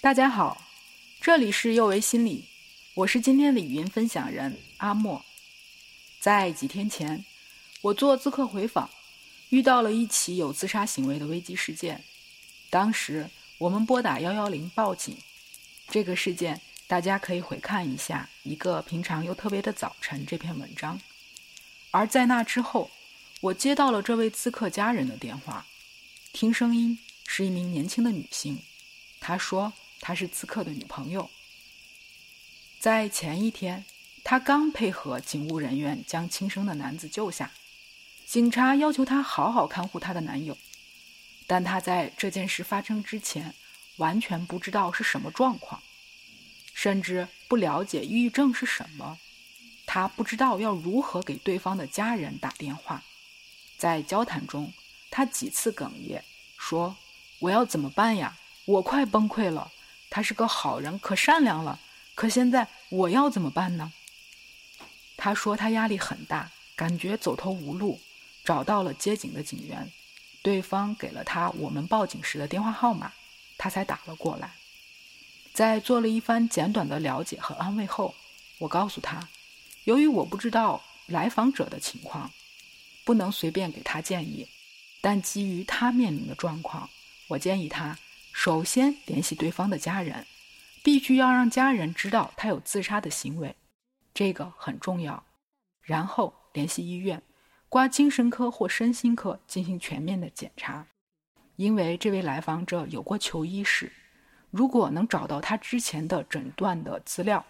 大家好，这里是幼为心理，我是今天的语音分享人阿莫。在几天前，我做咨客回访，遇到了一起有自杀行为的危机事件。当时我们拨打幺幺零报警。这个事件大家可以回看一下《一个平常又特别的早晨》这篇文章。而在那之后，我接到了这位咨客家人的电话，听声音是一名年轻的女性，她说。她是刺客的女朋友。在前一天，他刚配合警务人员将轻生的男子救下，警察要求他好好看护他的男友，但他在这件事发生之前完全不知道是什么状况，甚至不了解抑郁症是什么，他不知道要如何给对方的家人打电话。在交谈中，他几次哽咽，说：“我要怎么办呀？我快崩溃了。”他是个好人，可善良了。可现在我要怎么办呢？他说他压力很大，感觉走投无路，找到了接警的警员，对方给了他我们报警时的电话号码，他才打了过来。在做了一番简短的了解和安慰后，我告诉他，由于我不知道来访者的情况，不能随便给他建议，但基于他面临的状况，我建议他。首先联系对方的家人，必须要让家人知道他有自杀的行为，这个很重要。然后联系医院，挂精神科或身心科进行全面的检查。因为这位来访者有过求医史，如果能找到他之前的诊断的资料，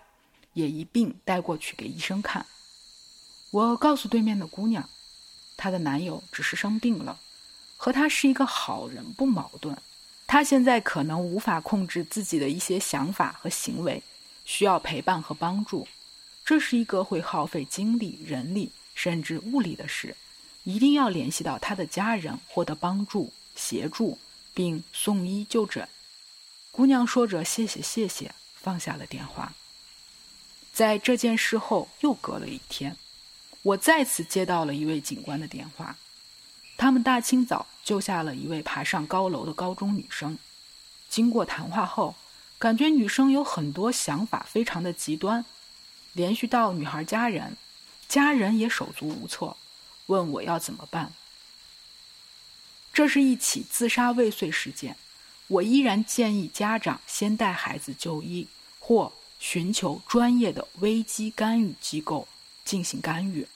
也一并带过去给医生看。我告诉对面的姑娘，她的男友只是生病了，和他是一个好人，不矛盾。他现在可能无法控制自己的一些想法和行为，需要陪伴和帮助。这是一个会耗费精力、人力甚至物力的事，一定要联系到他的家人，获得帮助、协助，并送医就诊。姑娘说着“谢谢，谢谢”，放下了电话。在这件事后又隔了一天，我再次接到了一位警官的电话。他们大清早救下了一位爬上高楼的高中女生。经过谈话后，感觉女生有很多想法，非常的极端。连续到女孩家人，家人也手足无措，问我要怎么办。这是一起自杀未遂事件，我依然建议家长先带孩子就医，或寻求专业的危机干预机构进行干预。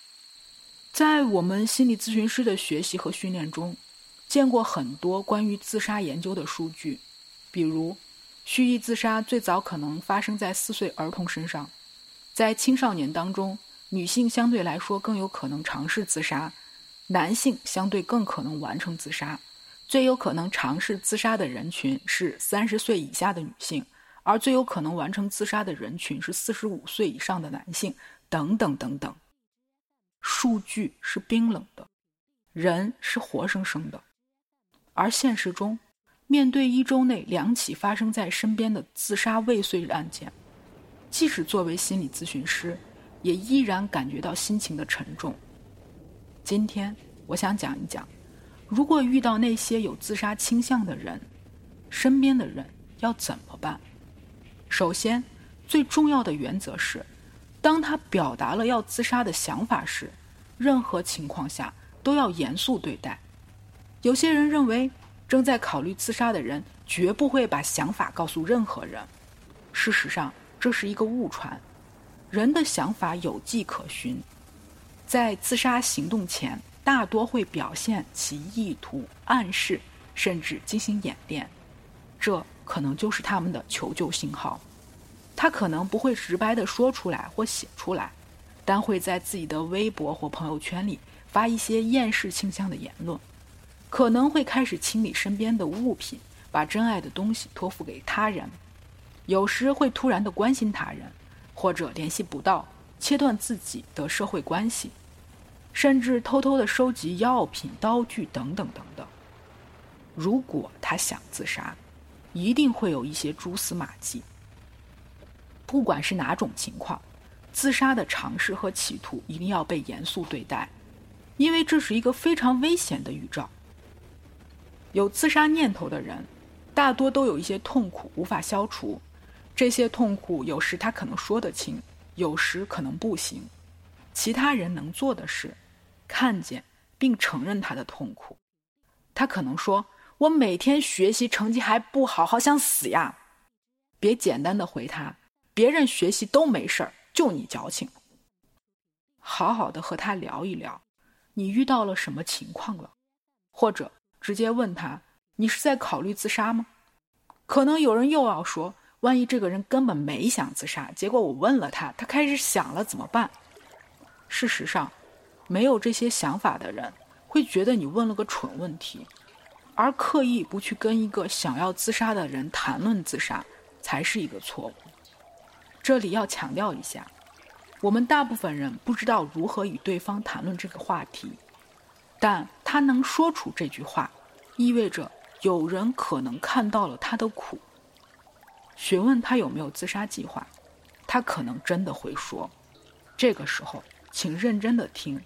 在我们心理咨询师的学习和训练中，见过很多关于自杀研究的数据，比如，蓄意自杀最早可能发生在四岁儿童身上，在青少年当中，女性相对来说更有可能尝试自杀，男性相对更可能完成自杀，最有可能尝试自杀的人群是三十岁以下的女性，而最有可能完成自杀的人群是四十五岁以上的男性，等等等等。数据是冰冷的，人是活生生的，而现实中，面对一周内两起发生在身边的自杀未遂案件，即使作为心理咨询师，也依然感觉到心情的沉重。今天我想讲一讲，如果遇到那些有自杀倾向的人，身边的人要怎么办？首先，最重要的原则是。当他表达了要自杀的想法时，任何情况下都要严肃对待。有些人认为，正在考虑自杀的人绝不会把想法告诉任何人。事实上，这是一个误传。人的想法有迹可循，在自杀行动前，大多会表现其意图、暗示，甚至进行演练。这可能就是他们的求救信号。他可能不会直白的说出来或写出来，但会在自己的微博或朋友圈里发一些厌世倾向的言论，可能会开始清理身边的物品，把珍爱的东西托付给他人，有时会突然的关心他人，或者联系不到，切断自己的社会关系，甚至偷偷的收集药品、刀具等等等等。如果他想自杀，一定会有一些蛛丝马迹。不管是哪种情况，自杀的尝试和企图一定要被严肃对待，因为这是一个非常危险的预兆。有自杀念头的人，大多都有一些痛苦无法消除。这些痛苦有时他可能说得清，有时可能不行。其他人能做的是，看见并承认他的痛苦。他可能说：“我每天学习成绩还不好，好想死呀！”别简单的回他：“别人学习都没事儿，就你矫情。”好好的和他聊一聊，你遇到了什么情况了？或者直接问他：“你是在考虑自杀吗？”可能有人又要说：“万一这个人根本没想自杀，结果我问了他，他开始想了怎么办？”事实上，没有这些想法的人会觉得你问了个蠢问题，而刻意不去跟一个想要自杀的人谈论自杀，才是一个错误。这里要强调一下。我们大部分人不知道如何与对方谈论这个话题，但他能说出这句话，意味着有人可能看到了他的苦。询问他有没有自杀计划，他可能真的会说。这个时候，请认真的听。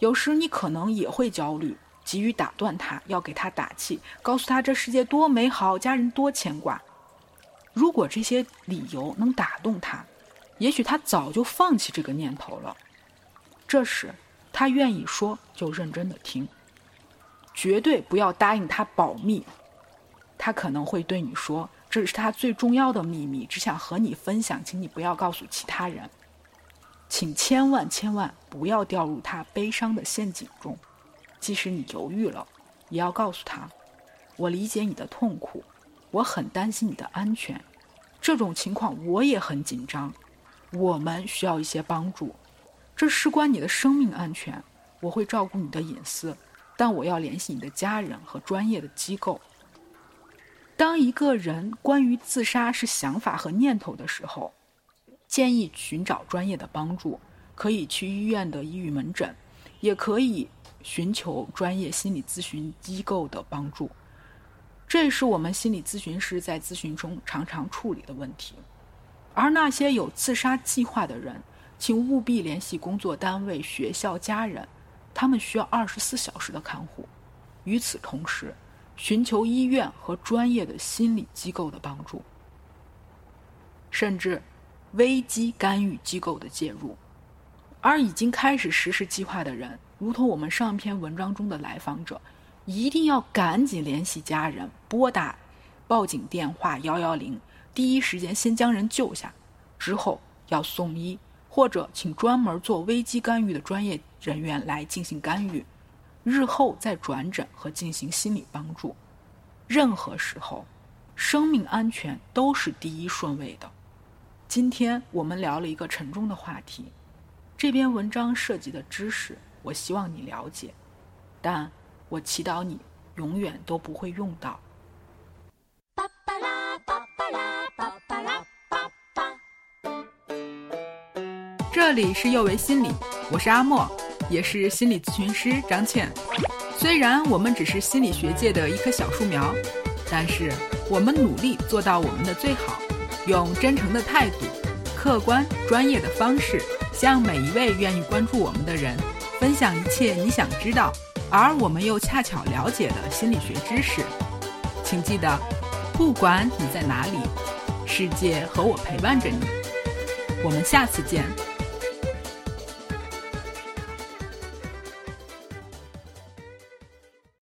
有时你可能也会焦虑，急于打断他，要给他打气，告诉他这世界多美好，家人多牵挂。如果这些理由能打动他。也许他早就放弃这个念头了。这时，他愿意说，就认真的听，绝对不要答应他保密。他可能会对你说：“这是他最重要的秘密，只想和你分享，请你不要告诉其他人。”请千万千万不要掉入他悲伤的陷阱中。即使你犹豫了，也要告诉他：“我理解你的痛苦，我很担心你的安全。这种情况我也很紧张。”我们需要一些帮助，这事关你的生命安全。我会照顾你的隐私，但我要联系你的家人和专业的机构。当一个人关于自杀是想法和念头的时候，建议寻找专业的帮助，可以去医院的抑郁门诊，也可以寻求专业心理咨询机构的帮助。这是我们心理咨询师在咨询中常常处理的问题。而那些有自杀计划的人，请务必联系工作单位、学校、家人，他们需要二十四小时的看护。与此同时，寻求医院和专业的心理机构的帮助，甚至危机干预机构的介入。而已经开始实施计划的人，如同我们上篇文章中的来访者，一定要赶紧联系家人，拨打报警电话幺幺零。第一时间先将人救下，之后要送医，或者请专门做危机干预的专业人员来进行干预，日后再转诊和进行心理帮助。任何时候，生命安全都是第一顺位的。今天我们聊了一个沉重的话题，这篇文章涉及的知识，我希望你了解，但我祈祷你永远都不会用到。这里是幼为心理，我是阿莫，也是心理咨询师张倩。虽然我们只是心理学界的一棵小树苗，但是我们努力做到我们的最好，用真诚的态度、客观专业的方式，向每一位愿意关注我们的人分享一切你想知道，而我们又恰巧了解的心理学知识。请记得，不管你在哪里，世界和我陪伴着你。我们下次见。